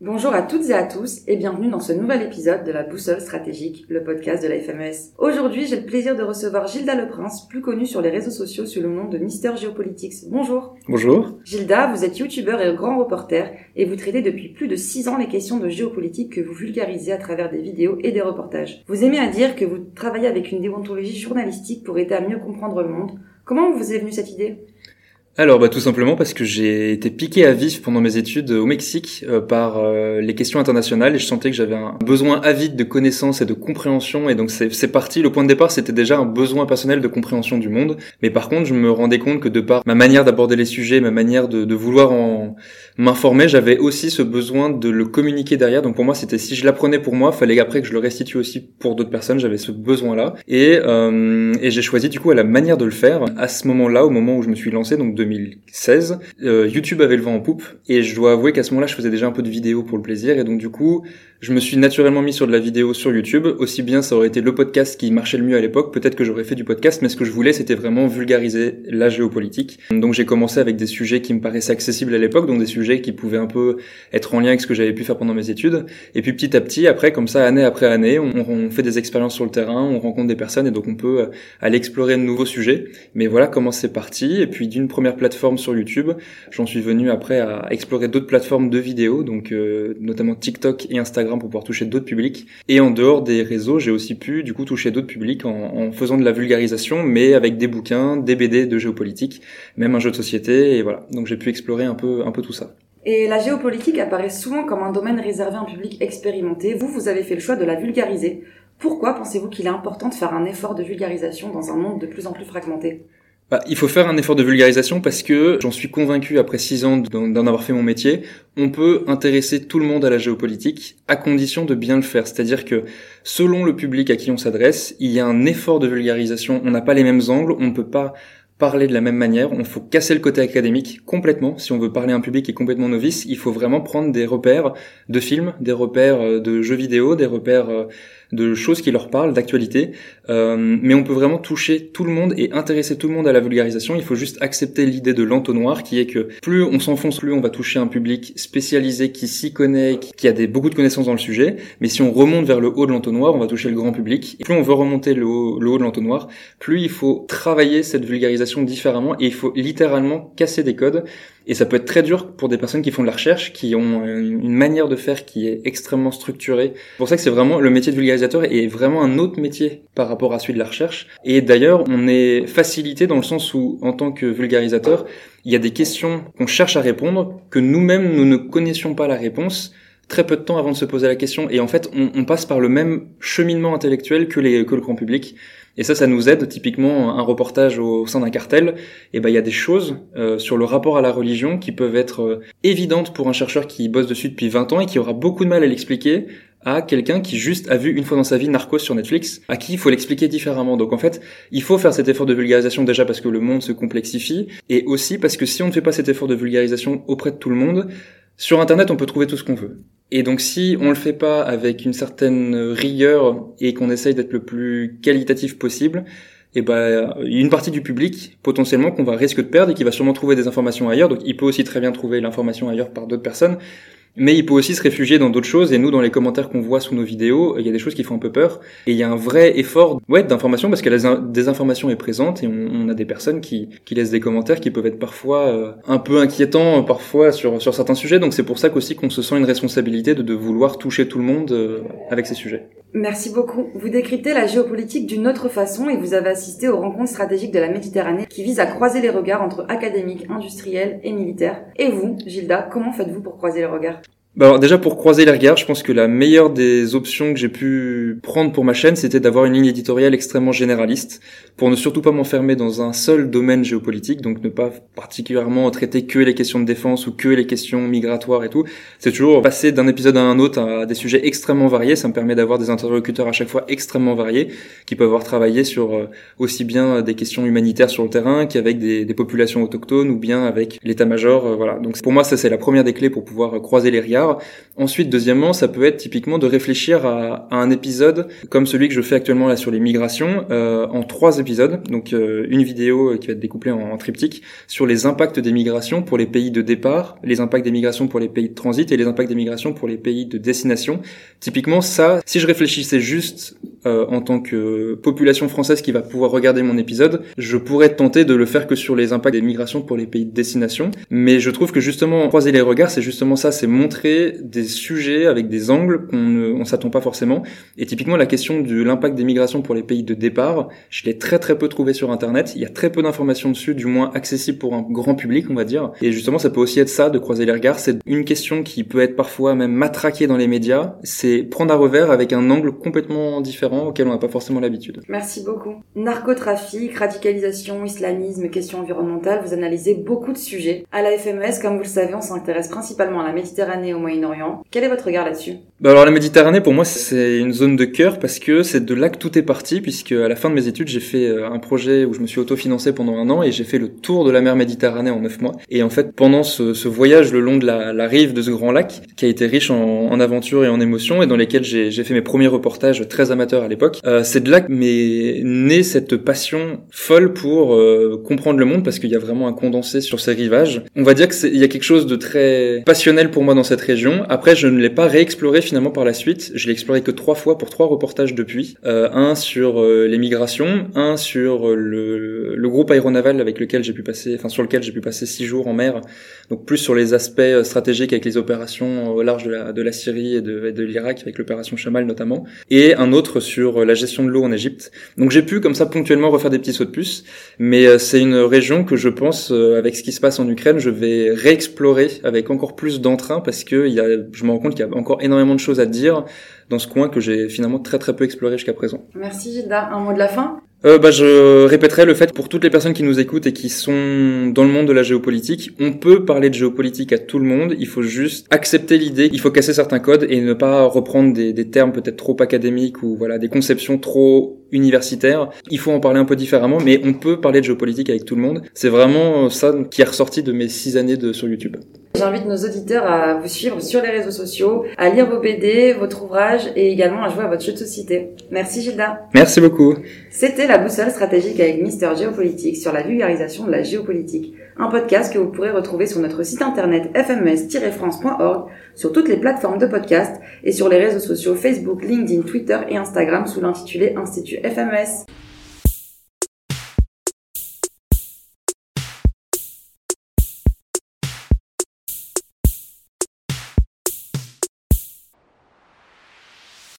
Bonjour à toutes et à tous et bienvenue dans ce nouvel épisode de la Boussole Stratégique, le podcast de la FMES. Aujourd'hui, j'ai le plaisir de recevoir Gilda Leprince, plus connu sur les réseaux sociaux sous le nom de Mister Geopolitics. Bonjour. Bonjour. Gilda, vous êtes youtubeur et grand reporter et vous traitez depuis plus de 6 ans les questions de géopolitique que vous vulgarisez à travers des vidéos et des reportages. Vous aimez à dire que vous travaillez avec une déontologie journalistique pour aider à mieux comprendre le monde. Comment vous est venue cette idée? Alors bah, tout simplement parce que j'ai été piqué à vif pendant mes études au Mexique euh, par euh, les questions internationales et je sentais que j'avais un besoin avide de connaissances et de compréhension et donc c'est parti, le point de départ c'était déjà un besoin personnel de compréhension du monde. Mais par contre je me rendais compte que de par ma manière d'aborder les sujets, ma manière de, de vouloir en m'informer, j'avais aussi ce besoin de le communiquer derrière. Donc pour moi c'était si je l'apprenais pour moi, fallait après que je le restitue aussi pour d'autres personnes, j'avais ce besoin là et, euh, et j'ai choisi du coup à la manière de le faire à ce moment-là, au moment où je me suis lancé donc de 2016, euh, YouTube avait le vent en poupe et je dois avouer qu'à ce moment-là, je faisais déjà un peu de vidéo pour le plaisir et donc du coup, je me suis naturellement mis sur de la vidéo sur YouTube. Aussi bien ça aurait été le podcast qui marchait le mieux à l'époque, peut-être que j'aurais fait du podcast, mais ce que je voulais, c'était vraiment vulgariser la géopolitique. Donc j'ai commencé avec des sujets qui me paraissaient accessibles à l'époque, donc des sujets qui pouvaient un peu être en lien avec ce que j'avais pu faire pendant mes études. Et puis petit à petit, après, comme ça, année après année, on, fait des expériences sur le terrain, on rencontre des personnes et donc on peut euh, aller explorer de nouveaux sujets. Mais voilà comment c'est parti. Et puis d'une première plateforme sur YouTube, j'en suis venu après à explorer d'autres plateformes de vidéos, donc euh, notamment TikTok et Instagram pour pouvoir toucher d'autres publics. Et en dehors des réseaux, j'ai aussi pu du coup toucher d'autres publics en, en, faisant de la vulgarisation, mais avec des bouquins, des BD de géopolitique, même un jeu de société, et voilà. Donc j'ai pu explorer un peu, un peu tout ça. Et la géopolitique apparaît souvent comme un domaine réservé à un public expérimenté. Vous, vous avez fait le choix de la vulgariser. Pourquoi pensez-vous qu'il est important de faire un effort de vulgarisation dans un monde de plus en plus fragmenté? Bah, il faut faire un effort de vulgarisation parce que j'en suis convaincu après six ans d'en avoir fait mon métier, on peut intéresser tout le monde à la géopolitique à condition de bien le faire. C'est-à-dire que selon le public à qui on s'adresse, il y a un effort de vulgarisation. On n'a pas les mêmes angles, on ne peut pas parler de la même manière. On faut casser le côté académique complètement. Si on veut parler à un public qui est complètement novice, il faut vraiment prendre des repères de films, des repères euh, de jeux vidéo, des repères euh, de choses qui leur parlent, d'actualité. Euh, mais on peut vraiment toucher tout le monde et intéresser tout le monde à la vulgarisation. Il faut juste accepter l'idée de l'entonnoir qui est que plus on s'enfonce, plus on va toucher un public spécialisé qui s'y connaît, qui a des, beaucoup de connaissances dans le sujet. Mais si on remonte vers le haut de l'entonnoir, on va toucher le grand public. Et plus on veut remonter le haut, le haut de l'entonnoir, plus il faut travailler cette vulgarisation différemment et il faut littéralement casser des codes. Et ça peut être très dur pour des personnes qui font de la recherche, qui ont une manière de faire qui est extrêmement structurée. C'est pour ça que c'est vraiment le métier de vulgarisateur est vraiment un autre métier par rapport à celui de la recherche. Et d'ailleurs, on est facilité dans le sens où, en tant que vulgarisateur, il y a des questions qu'on cherche à répondre, que nous-mêmes, nous ne connaissions pas la réponse très peu de temps avant de se poser la question. Et en fait, on, passe par le même cheminement intellectuel que, les, que le grand public. Et ça, ça nous aide. Typiquement, un reportage au, sein d'un cartel, et eh ben il y a des choses euh, sur le rapport à la religion qui peuvent être euh, évidentes pour un chercheur qui bosse dessus depuis 20 ans et qui aura beaucoup de mal à l'expliquer à quelqu'un qui juste a vu une fois dans sa vie Narcos sur Netflix, à qui il faut l'expliquer différemment. Donc en fait, il faut faire cet effort de vulgarisation déjà parce que le monde se complexifie, et aussi parce que si on ne fait pas cet effort de vulgarisation auprès de tout le monde, sur Internet, on peut trouver tout ce qu'on veut. Et donc si on le fait pas avec une certaine rigueur et qu'on essaye d'être le plus qualitatif possible, et eh ben une partie du public potentiellement qu'on va risque de perdre et qui va sûrement trouver des informations ailleurs. Donc il peut aussi très bien trouver l'information ailleurs par d'autres personnes. Mais il peut aussi se réfugier dans d'autres choses. Et nous, dans les commentaires qu'on voit sous nos vidéos, il y a des choses qui font un peu peur. Et il y a un vrai effort ouais, d'information parce que la désinformation est présente et on, a des personnes qui, qui laissent des commentaires qui peuvent être parfois euh, un peu inquiétants, parfois sur, sur certains sujets. Donc c'est pour ça qu'aussi qu'on se sent une responsabilité de, de vouloir toucher tout le monde euh, avec ces sujets. Merci beaucoup. Vous décryptez la géopolitique d'une autre façon et vous avez assisté aux rencontres stratégiques de la Méditerranée qui visent à croiser les regards entre académiques, industriels et militaires. Et vous, Gilda, comment faites-vous pour croiser les regards? Bah alors déjà pour croiser les regards, je pense que la meilleure des options que j'ai pu prendre pour ma chaîne, c'était d'avoir une ligne éditoriale extrêmement généraliste, pour ne surtout pas m'enfermer dans un seul domaine géopolitique, donc ne pas particulièrement traiter que les questions de défense ou que les questions migratoires et tout. C'est toujours passer d'un épisode à un autre à des sujets extrêmement variés, ça me permet d'avoir des interlocuteurs à chaque fois extrêmement variés, qui peuvent avoir travaillé sur euh, aussi bien des questions humanitaires sur le terrain qu'avec des, des populations autochtones ou bien avec l'état-major, euh, voilà. Donc pour moi ça c'est la première des clés pour pouvoir croiser les regards Ensuite, deuxièmement, ça peut être typiquement de réfléchir à, un épisode comme celui que je fais actuellement là sur les migrations euh, en trois épisodes. Donc euh, une vidéo qui va être découplée en, triptyque sur les impacts des migrations pour les pays de départ, les impacts des migrations pour les pays de transit et les impacts des migrations pour les pays de destination. Typiquement, ça, si je réfléchissais juste euh, en tant que population française qui va pouvoir regarder mon épisode, je pourrais tenter de le faire que sur les impacts des migrations pour les pays de destination. Mais je trouve que justement croiser les regards, c'est justement ça, c'est montrer des sujets avec des angles qu'on ne s'attend pas forcément. Et typiquement la question de l'impact des migrations pour les pays de départ, je l'ai très très peu trouvé sur internet. Il y a très peu d'informations dessus, du moins accessibles pour un grand public, on va dire. Et justement, ça peut aussi être ça de croiser les regards. C'est une question qui peut être parfois même matraquée dans les médias. C'est prendre à revers avec un angle complètement différent auquel on n'a pas forcément l'habitude. Merci beaucoup. Narcotrafic, radicalisation, islamisme, questions environnementales, vous analysez beaucoup de sujets. À la FMS, comme vous le savez, on s'intéresse principalement à la Méditerranée et au Moyen-Orient. Quel est votre regard là-dessus? Bah alors la Méditerranée pour moi c'est une zone de cœur parce que c'est de là que tout est parti puisque à la fin de mes études j'ai fait euh, un projet où je me suis autofinancé pendant un an et j'ai fait le tour de la mer Méditerranée en neuf mois et en fait pendant ce, ce voyage le long de la, la, rive de ce grand lac qui a été riche en, en aventures et en émotions et dans lesquels j'ai fait mes premiers reportages très amateurs à l'époque euh, c'est de là que m'est née cette passion folle pour euh, comprendre le monde parce qu'il y a vraiment un condensé sur ces rivages on va dire qu'il y a quelque chose de très passionnel pour moi dans cette région après je ne l'ai pas réexploré finalement par la suite. Je l'ai exploré que trois fois pour trois reportages depuis. Euh, un sur les migrations, un sur le, groupe aéronaval avec lequel j'ai pu passer, enfin sur lequel j'ai pu passer six jours en mer. Donc plus sur les aspects stratégiques avec les opérations au large de la, Syrie et de, de l'Irak avec l'opération Chamal notamment. Et un autre sur la gestion de l'eau en Égypte. Donc j'ai pu comme ça ponctuellement refaire des petits sauts de puce. Mais c'est une région que je pense, avec ce qui se passe en Ukraine, je vais réexplorer avec encore plus d'entrain parce que y a, je me rends compte qu'il y a encore énormément de choses à dire dans ce coin que j'ai finalement très très peu exploré jusqu'à présent. Merci Gilda. Un mot de la fin? Euh, bah, je répéterai le fait pour toutes les personnes qui nous écoutent et qui sont dans le monde de la géopolitique, on peut parler de géopolitique à tout le monde, il faut juste accepter l'idée, il faut casser certains codes et ne pas reprendre des, termes peut-être trop académiques ou voilà des conceptions trop universitaires. Il faut en parler un peu différemment, mais on peut parler de géopolitique avec tout le monde. C'est vraiment ça qui est ressorti de mes six années de, sur YouTube. J'invite nos auditeurs à vous suivre sur les réseaux sociaux, à lire vos BD, votre ouvrage et également à jouer à votre jeu de société. Merci Gilda. Merci beaucoup. C'était la boussole stratégique avec Mister Géopolitique sur la vulgarisation de la géopolitique. Un podcast que vous pourrez retrouver sur notre site internet fms-france.org, sur toutes les plateformes de podcast et sur les réseaux sociaux Facebook, LinkedIn, Twitter et Instagram sous l'intitulé Institut FMS.